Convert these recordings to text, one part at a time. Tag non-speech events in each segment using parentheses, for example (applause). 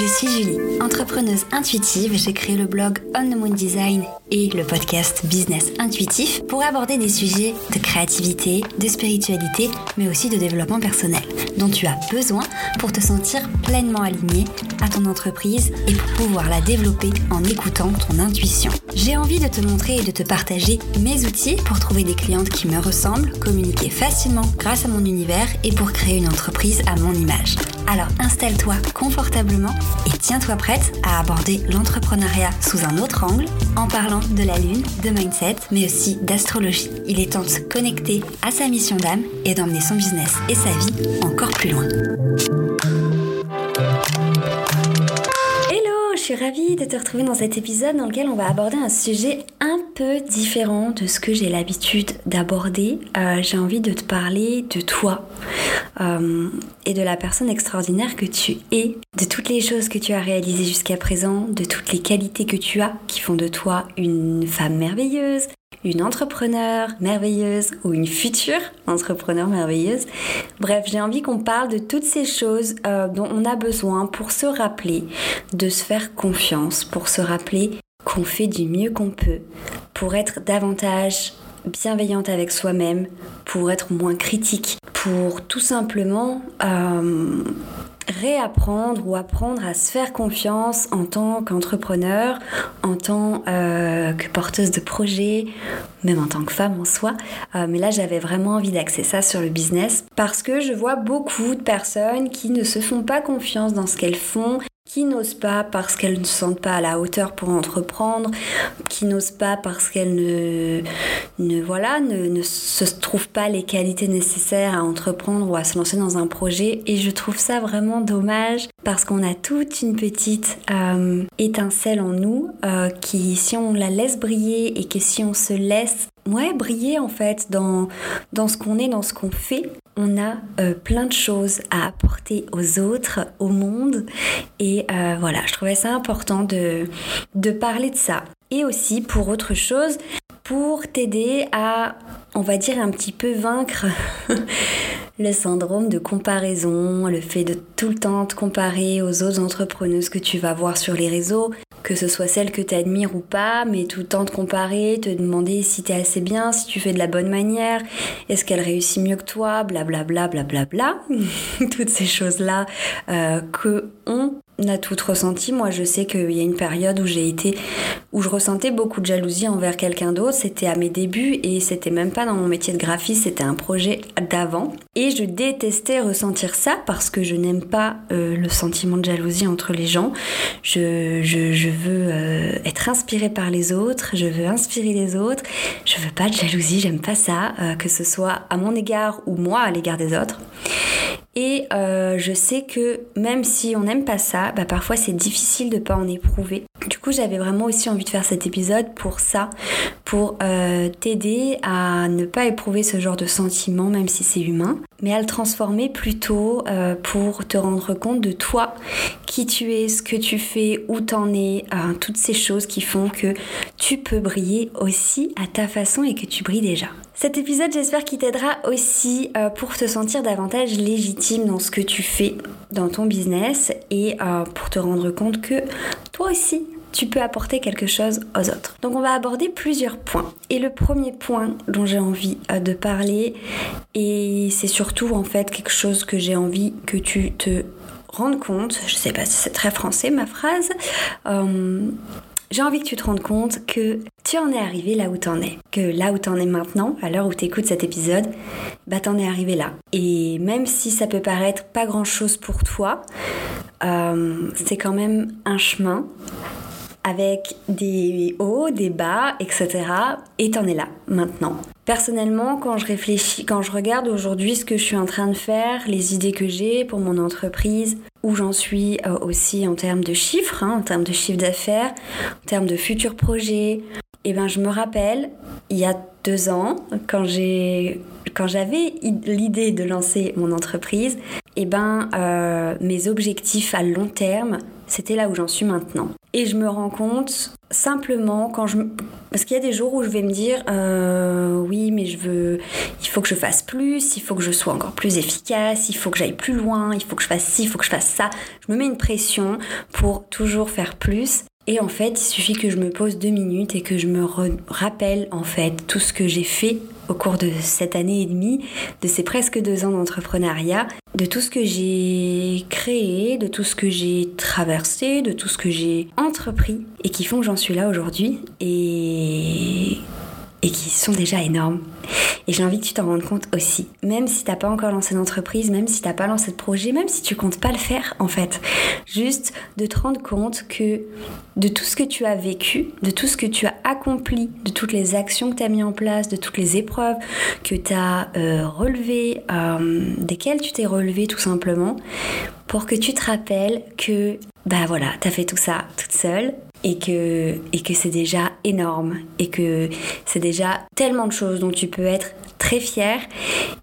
Je suis Julie, entrepreneuse intuitive. J'ai créé le blog On the Moon Design et le podcast Business Intuitif pour aborder des sujets de créativité, de spiritualité, mais aussi de développement personnel dont tu as besoin pour te sentir pleinement aligné à ton entreprise et pour pouvoir la développer en écoutant ton intuition. J'ai envie de te montrer et de te partager mes outils pour trouver des clientes qui me ressemblent, communiquer facilement grâce à mon univers et pour créer une entreprise à mon image. Alors installe-toi confortablement et tiens-toi prête à aborder l'entrepreneuriat sous un autre angle en parlant de la lune, de mindset, mais aussi d'astrologie. Il est temps de se connecter à sa mission d'âme et d'emmener son business et sa vie encore plus loin. Suis ravie de te retrouver dans cet épisode dans lequel on va aborder un sujet un peu différent de ce que j'ai l'habitude d'aborder. Euh, j'ai envie de te parler de toi euh, et de la personne extraordinaire que tu es, de toutes les choses que tu as réalisées jusqu'à présent, de toutes les qualités que tu as qui font de toi une femme merveilleuse, une entrepreneur merveilleuse ou une future entrepreneur merveilleuse. Bref, j'ai envie qu'on parle de toutes ces choses euh, dont on a besoin pour se rappeler de se faire confiance, pour se rappeler qu'on fait du mieux qu'on peut, pour être davantage bienveillante avec soi-même, pour être moins critique, pour tout simplement euh, réapprendre ou apprendre à se faire confiance en tant qu'entrepreneur, en tant euh, que porteuse de projet, même en tant que femme en soi. Euh, mais là, j'avais vraiment envie d'axer ça sur le business parce que je vois beaucoup de personnes qui ne se font pas confiance dans ce qu'elles font qui n'osent pas parce qu'elles ne se sentent pas à la hauteur pour entreprendre, qui n'osent pas parce qu'elles ne, ne, voilà, se trouvent pas les qualités nécessaires à entreprendre ou à se lancer dans un projet. Et je trouve ça vraiment dommage parce qu'on a toute une petite euh, étincelle en nous euh, qui, si on la laisse briller et que si on se laisse ouais, briller en fait dans ce qu'on est, dans ce qu'on fait, on a euh, plein de choses à apporter aux autres, au monde. Et euh, voilà, je trouvais ça important de, de parler de ça. Et aussi pour autre chose, pour t'aider à, on va dire, un petit peu vaincre (laughs) le syndrome de comparaison, le fait de tout le temps te comparer aux autres entrepreneuses que tu vas voir sur les réseaux, que ce soit celles que tu admires ou pas, mais tout le temps te comparer, te demander si tu assez bien, si tu fais de la bonne manière, est-ce qu'elle réussit mieux que toi, blablabla, blablabla. Bla, bla, bla. Toutes ces choses-là euh, que on a toutes ressenti. Moi, je sais qu'il y a une période où j'ai été, où je ressentais beaucoup de jalousie envers quelqu'un d'autre. C'était à mes débuts et c'était même pas dans mon métier de graphiste, c'était un projet d'avant. Et je détestais ressentir ça parce que je n'aime pas euh, le sentiment de jalousie entre les gens. Je, je, je veux euh, être inspirée par les autres, je veux inspirer les autres. Je veux pas de jalousie, j'aime pas ça, euh, que ce soit à mon égard ou moi à l'égard des autres. Et euh, je sais que même si on n'aime pas ça, bah parfois c'est difficile de pas en éprouver. Du coup, j'avais vraiment aussi envie de faire cet épisode pour ça, pour euh, t'aider à ne pas éprouver ce genre de sentiment, même si c'est humain, mais à le transformer plutôt euh, pour te rendre compte de toi, qui tu es, ce que tu fais, où t'en es, toutes ces choses qui font que tu peux briller aussi à ta façon et que tu brilles déjà. Cet épisode, j'espère qu'il t'aidera aussi euh, pour te sentir davantage légitime dans ce que tu fais dans ton business et euh, pour te rendre compte que toi aussi, tu peux apporter quelque chose aux autres. Donc on va aborder plusieurs points. Et le premier point dont j'ai envie euh, de parler, et c'est surtout en fait quelque chose que j'ai envie que tu te rendes compte, je sais pas si c'est très français ma phrase, j'ai envie que tu te rendes compte que tu en es arrivé là où t'en es. Que là où t'en es maintenant, à l'heure où t'écoutes cet épisode, bah t'en es arrivé là. Et même si ça peut paraître pas grand chose pour toi, euh, c'est quand même un chemin avec des hauts, des bas, etc. Et t'en es là maintenant. Personnellement, quand je réfléchis, quand je regarde aujourd'hui ce que je suis en train de faire, les idées que j'ai pour mon entreprise, où j'en suis euh, aussi en termes de chiffres, hein, en termes de chiffre d'affaires, en termes de futurs projets, et eh ben je me rappelle il y a deux ans quand j'ai quand j'avais l'idée de lancer mon entreprise, et eh ben euh, mes objectifs à long terme c'était là où j'en suis maintenant. Et je me rends compte simplement quand je parce qu'il y a des jours où je vais me dire euh, oui mais je veux il faut que je fasse plus il faut que je sois encore plus efficace il faut que j'aille plus loin il faut que je fasse ci il faut que je fasse ça. Je me mets une pression pour toujours faire plus et en fait, il suffit que je me pose deux minutes et que je me rappelle en fait tout ce que j'ai fait au cours de cette année et demie, de ces presque deux ans d'entrepreneuriat, de tout ce que j'ai créé, de tout ce que j'ai traversé, de tout ce que j'ai entrepris et qui font que j'en suis là aujourd'hui. Et et qui sont déjà énormes. Et j'ai envie que tu t'en rendes compte aussi. Même si t'as pas encore lancé d'entreprise, même si t'as pas lancé de projet, même si tu comptes pas le faire en fait. Juste de te rendre compte que de tout ce que tu as vécu, de tout ce que tu as accompli, de toutes les actions que tu as mis en place, de toutes les épreuves que tu as euh, relevées, euh, desquelles tu t'es relevé tout simplement, pour que tu te rappelles que bah voilà, t'as fait tout ça toute seule, et que, et que c'est déjà énorme et que c'est déjà tellement de choses dont tu peux être très fier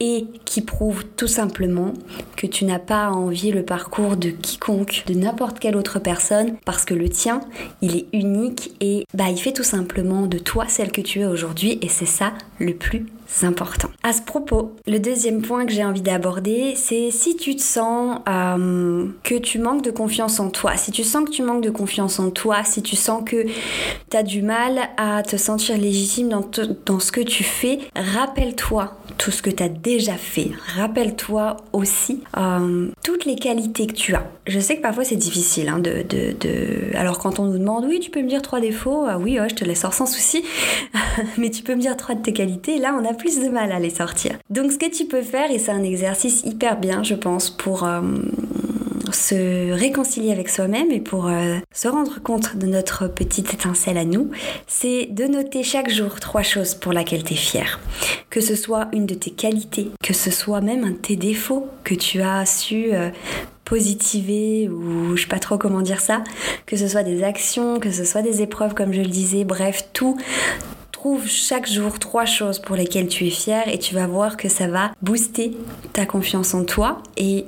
et qui prouve tout simplement que tu n'as pas à le parcours de quiconque, de n'importe quelle autre personne, parce que le tien, il est unique et bah il fait tout simplement de toi celle que tu es aujourd'hui et c'est ça le plus important. À ce propos, le deuxième point que j'ai envie d'aborder, c'est si tu te sens euh, que tu manques de confiance en toi, si tu sens que tu manques de confiance en toi, si tu sens que tu as du mal à te sentir légitime dans, dans ce que tu fais, rappelle-toi tout ce que tu as déjà fait. Rappelle-toi aussi euh, toutes les qualités que tu as. Je sais que parfois c'est difficile hein, de, Alors quand on nous demande, oui, tu peux me dire trois défauts, ah oui, je te les sors sans souci, (laughs) mais tu peux me dire trois de tes qualités, là on a plus de mal à les sortir. Donc ce que tu peux faire, et c'est un exercice hyper bien, je pense, pour... Euh, se réconcilier avec soi-même et pour euh, se rendre compte de notre petite étincelle à nous, c'est de noter chaque jour trois choses pour lesquelles tu es fier. Que ce soit une de tes qualités, que ce soit même un de tes défauts que tu as su euh, positiver ou je sais pas trop comment dire ça, que ce soit des actions, que ce soit des épreuves comme je le disais, bref, tout. Trouve chaque jour trois choses pour lesquelles tu es fier et tu vas voir que ça va booster ta confiance en toi et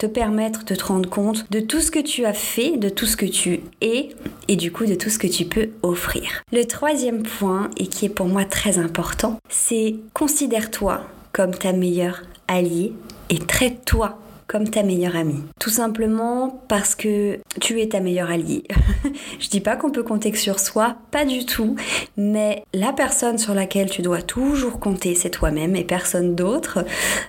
te permettre de te rendre compte de tout ce que tu as fait, de tout ce que tu es et du coup de tout ce que tu peux offrir. Le troisième point, et qui est pour moi très important, c'est considère-toi comme ta meilleure alliée et traite-toi comme ta meilleure amie. Tout simplement parce que tu es ta meilleure alliée. (laughs) je dis pas qu'on peut compter que sur soi, pas du tout, mais la personne sur laquelle tu dois toujours compter, c'est toi-même et personne d'autre.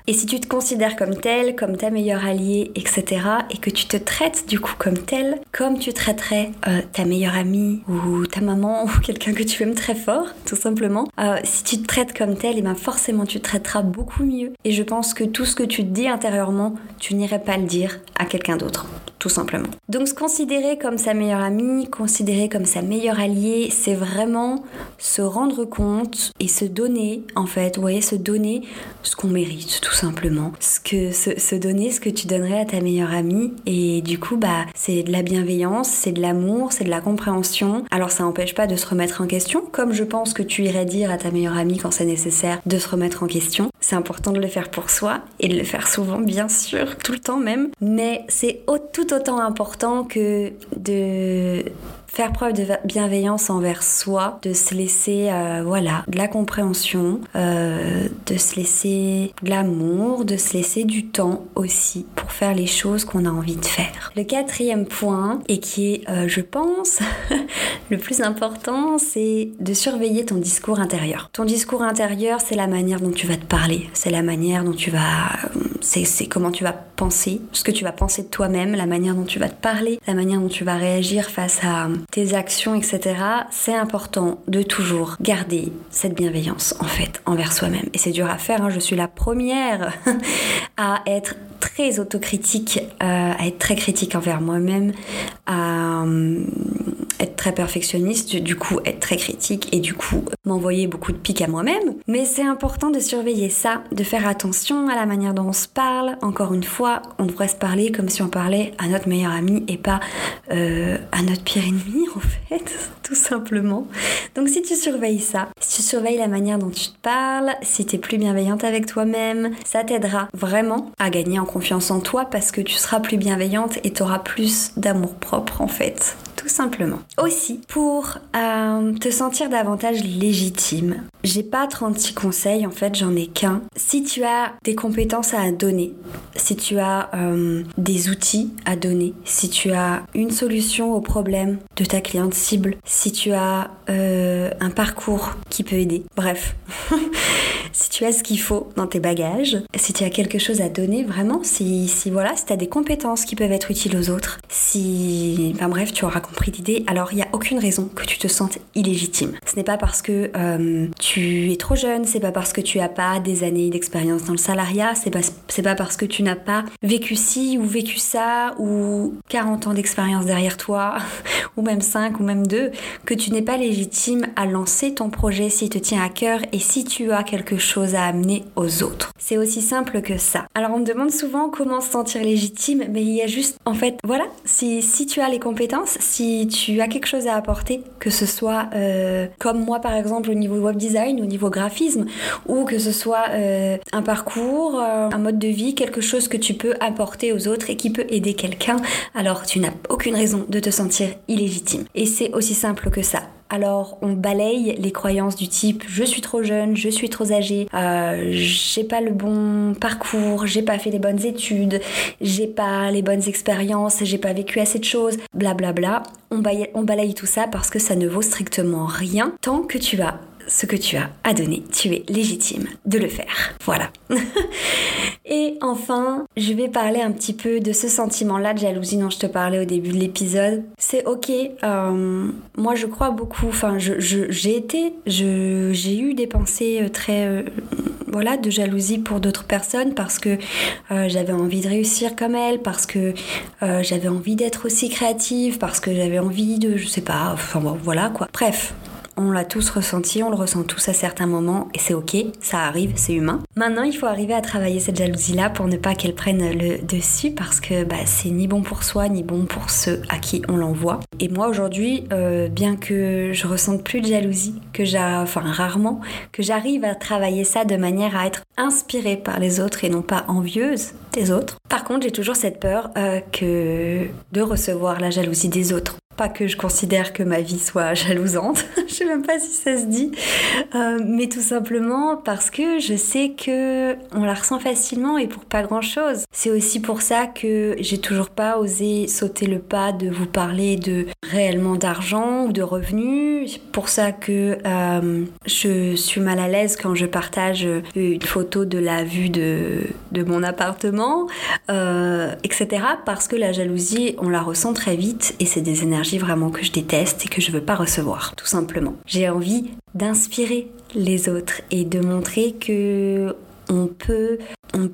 Et si tu te considères comme telle, comme ta meilleure alliée, etc., et que tu te traites du coup comme telle, comme tu traiterais euh, ta meilleure amie ou ta maman (laughs) ou quelqu'un que tu aimes très fort, tout simplement, euh, si tu te traites comme telle, et eh ben forcément tu te traiteras beaucoup mieux. Et je pense que tout ce que tu dis intérieurement, tu n'irais pas le dire à quelqu'un d'autre, tout simplement. Donc se considérer comme sa meilleure amie, considérer comme sa meilleure alliée, c'est vraiment se rendre compte et se donner, en fait, vous voyez, se donner ce qu'on mérite, tout simplement. Ce que, se, donner ce que tu donnerais à ta meilleure amie. Et du coup, bah, c'est de la bienveillance, c'est de l'amour, c'est de la compréhension. Alors ça n'empêche pas de se remettre en question, comme je pense que tu irais dire à ta meilleure amie quand c'est nécessaire de se remettre en question. C'est important de le faire pour soi et de le faire souvent, bien sûr, tout le temps même. Mais c'est tout autant important que de faire preuve de bienveillance envers soi, de se laisser, euh, voilà, de la compréhension, euh, de se laisser de l'amour, de se laisser du temps aussi pour faire les choses qu'on a envie de faire. Le quatrième point, et qui est, euh, je pense, (laughs) le plus important, c'est de surveiller ton discours intérieur. Ton discours intérieur, c'est la manière dont tu vas te parler, c'est la manière dont tu vas, c'est comment tu vas penser, ce que tu vas penser de toi-même, la manière dont tu vas te parler, la manière dont tu vas réagir face à tes actions, etc., c'est important de toujours garder cette bienveillance en fait envers soi-même. Et c'est dur à faire, hein. je suis la première (laughs) à être très autocritique, euh, à être très critique envers moi-même, euh, être très perfectionniste, du coup être très critique et du coup m'envoyer beaucoup de pics à moi-même. Mais c'est important de surveiller ça, de faire attention à la manière dont on se parle. Encore une fois, on devrait se parler comme si on parlait à notre meilleur ami et pas euh, à notre pire ennemi (laughs) en fait, tout simplement. Donc si tu surveilles ça, si tu surveilles la manière dont tu te parles, si tu es plus bienveillante avec toi-même, ça t'aidera vraiment à gagner en confiance en toi parce que tu seras plus bienveillante et tu auras plus d'amour propre en fait tout simplement. Aussi, pour euh, te sentir davantage légitime, j'ai pas 36 conseils, en fait, j'en ai qu'un. Si tu as des compétences à donner, si tu as euh, des outils à donner, si tu as une solution au problème de ta cliente cible, si tu as euh, un parcours qui peut aider, bref. (laughs) si tu as ce qu'il faut dans tes bagages, si tu as quelque chose à donner vraiment, si, voilà, si tu as des compétences qui peuvent être utiles aux autres, si, enfin bref, tu auras compris l'idée, alors il n'y a aucune raison que tu te sentes illégitime. Ce n'est pas parce que euh, tu es trop jeune, c'est pas parce que tu n'as pas des années d'expérience dans le salariat, c'est pas, c'est pas parce que tu n'as pas vécu ci ou vécu ça ou 40 ans d'expérience derrière toi, ou même 5 ou même 2, que tu n'es pas légitime à lancer ton projet s'il te tient à cœur et si tu as quelque chose à amener aux autres. C'est aussi simple que ça. Alors on me demande souvent comment se sentir légitime, mais il y a juste, en fait, voilà, si, si tu as les compétences, si tu as quelque chose à apporter, que ce soit euh, comme moi par exemple au niveau web design, au niveau graphisme, ou que ce soit euh, un parcours, euh, un mode de vie, quelque chose que tu peux apporter aux autres et qui peut aider quelqu'un, alors tu n'as aucune raison de te sentir illégitime. Et c'est aussi simple que ça alors on balaye les croyances du type je suis trop jeune, je suis trop âgée, euh, j'ai pas le bon parcours, j'ai pas fait les bonnes études, j'ai pas les bonnes expériences, j'ai pas vécu assez de choses, blablabla. Bla bla. On, balaye, on balaye tout ça parce que ça ne vaut strictement rien tant que tu as ce que tu as à donner. Tu es légitime de le faire. Voilà. (laughs) Et enfin, je vais parler un petit peu de ce sentiment-là de jalousie dont je te parlais au début de l'épisode. C'est ok. Euh, moi, je crois beaucoup. Enfin, j'ai été, j'ai eu des pensées euh, très, euh, voilà, de jalousie pour d'autres personnes parce que j'avais envie de réussir comme elles, parce que j'avais envie d'être aussi créative, parce que j'avais envie de, je sais pas, enfin voilà quoi. Bref, on l'a tous ressenti, on le ressent tous à certains moments et c'est ok, ça arrive, c'est humain. Maintenant, il faut arriver à travailler cette jalousie-là pour ne pas qu'elle prenne le dessus parce que bah, c'est ni bon pour soi ni bon pour ceux à qui on l'envoie. Et moi aujourd'hui, euh, bien que je ressente plus de jalousie, que j'ai, enfin rarement, que j'arrive à travailler ça de manière à être inspirée par les autres et non pas envieuse des autres. Par contre, j'ai toujours cette peur euh, que de recevoir la jalousie des autres. Pas que je considère que ma vie soit (laughs) jalousante, (laughs) je sais même pas si ça se dit, euh, mais tout simplement parce que je sais que on la ressent facilement et pour pas grand chose. C'est aussi pour ça que j'ai toujours pas osé sauter le pas de vous parler de réellement d'argent ou de revenus. C'est pour ça que euh, je suis mal à l'aise quand je partage une photo de la vue de, de mon appartement, euh, etc. Parce que la jalousie, on la ressent très vite et c'est des énergies vraiment que je déteste et que je veux pas recevoir, tout simplement. J'ai envie d'inspirer les autres et de montrer que on peut,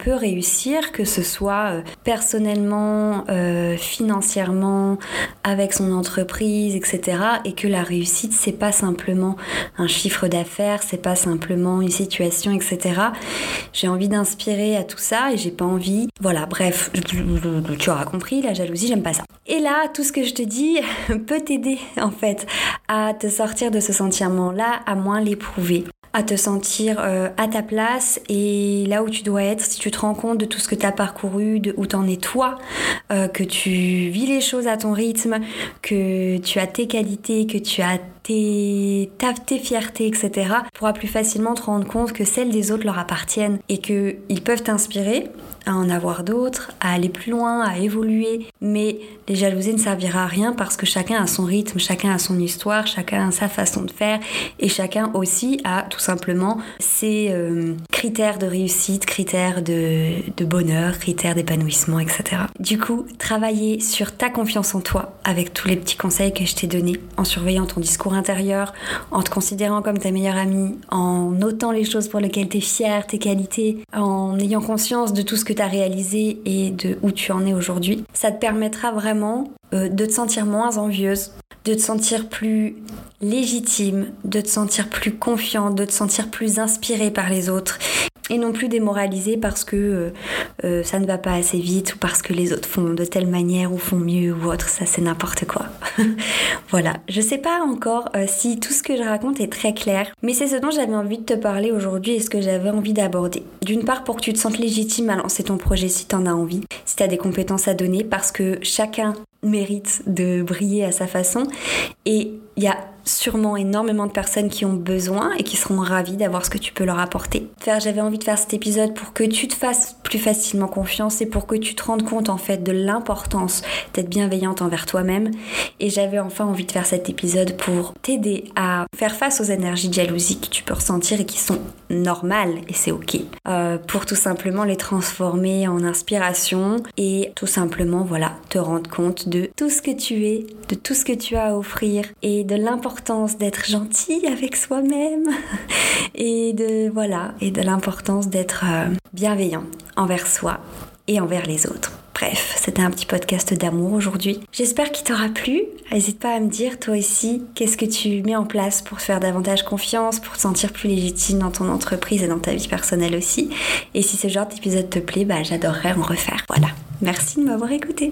réussir, que ce soit euh, personnellement, euh, financièrement, avec son entreprise, etc. Et que la réussite, c'est pas simplement un chiffre d'affaires, c'est pas simplement une situation, etc. J'ai envie d'inspirer à tout ça et j'ai pas envie. Voilà, bref, tu auras compris, la jalousie, j'aime pas ça. Et là, tout ce que je te dis (laughs) peut t'aider en fait à te sortir de ce sentiment-là, à moins l'éprouver à te sentir euh, à ta place et là où tu dois être, si tu te rends compte de tout ce que tu as parcouru, de où t'en es toi, euh, que tu vis les choses à ton rythme, que tu as tes qualités, que tu as tes, tes fiertés, etc., pourras plus facilement te rendre compte que celles des autres leur appartiennent et qu'ils peuvent t'inspirer à en avoir d'autres, à aller plus loin, à évoluer. Mais les jalousies ne servira à rien parce que chacun a son rythme, chacun a son histoire, chacun a sa façon de faire et chacun aussi a tout simplement ses euh, critères de réussite, critères de, de bonheur, critères d'épanouissement, etc. Du coup, travailler sur ta confiance en toi avec tous les petits conseils que je t'ai donnés, en surveillant ton discours intérieur, en te considérant comme ta meilleure amie, en notant les choses pour lesquelles tu es fière, tes qualités, en ayant conscience de tout ce que tu as réalisé et de où tu en es aujourd'hui, ça te permettra vraiment euh, de te sentir moins envieuse, de te sentir plus légitime, de te sentir plus confiant, de te sentir plus inspiré par les autres et non plus démoralisé parce que euh, euh, ça ne va pas assez vite ou parce que les autres font de telle manière ou font mieux ou autre, ça c'est n'importe quoi. (laughs) voilà, je sais pas encore euh, si tout ce que je raconte est très clair, mais c'est ce dont j'avais envie de te parler aujourd'hui et ce que j'avais envie d'aborder. D'une part pour que tu te sentes légitime à lancer ton projet si tu en as envie, si tu as des compétences à donner parce que chacun mérite de briller à sa façon et il y a sûrement énormément de personnes qui ont besoin et qui seront ravies d'avoir ce que tu peux leur apporter. J'avais envie de faire cet épisode pour que tu te fasses plus facilement confiance et pour que tu te rendes compte en fait de l'importance d'être bienveillante envers toi-même. Et j'avais enfin envie de faire cet épisode pour t'aider à faire face aux énergies de jalousie que tu peux ressentir et qui sont normales et c'est ok. Euh, pour tout simplement les transformer en inspiration et tout simplement voilà te rendre compte de tout ce que tu es, de tout ce que tu as à offrir et de l'importance d'être gentil avec soi-même (laughs) et de voilà et de l'importance d'être euh, bienveillant envers soi et envers les autres. Bref, c'était un petit podcast d'amour aujourd'hui. J'espère qu'il t'aura plu. N'hésite pas à me dire toi aussi qu'est-ce que tu mets en place pour te faire davantage confiance, pour te sentir plus légitime dans ton entreprise et dans ta vie personnelle aussi. Et si ce genre d'épisode te plaît, bah, j'adorerais en refaire. Voilà. Merci de m'avoir écouté.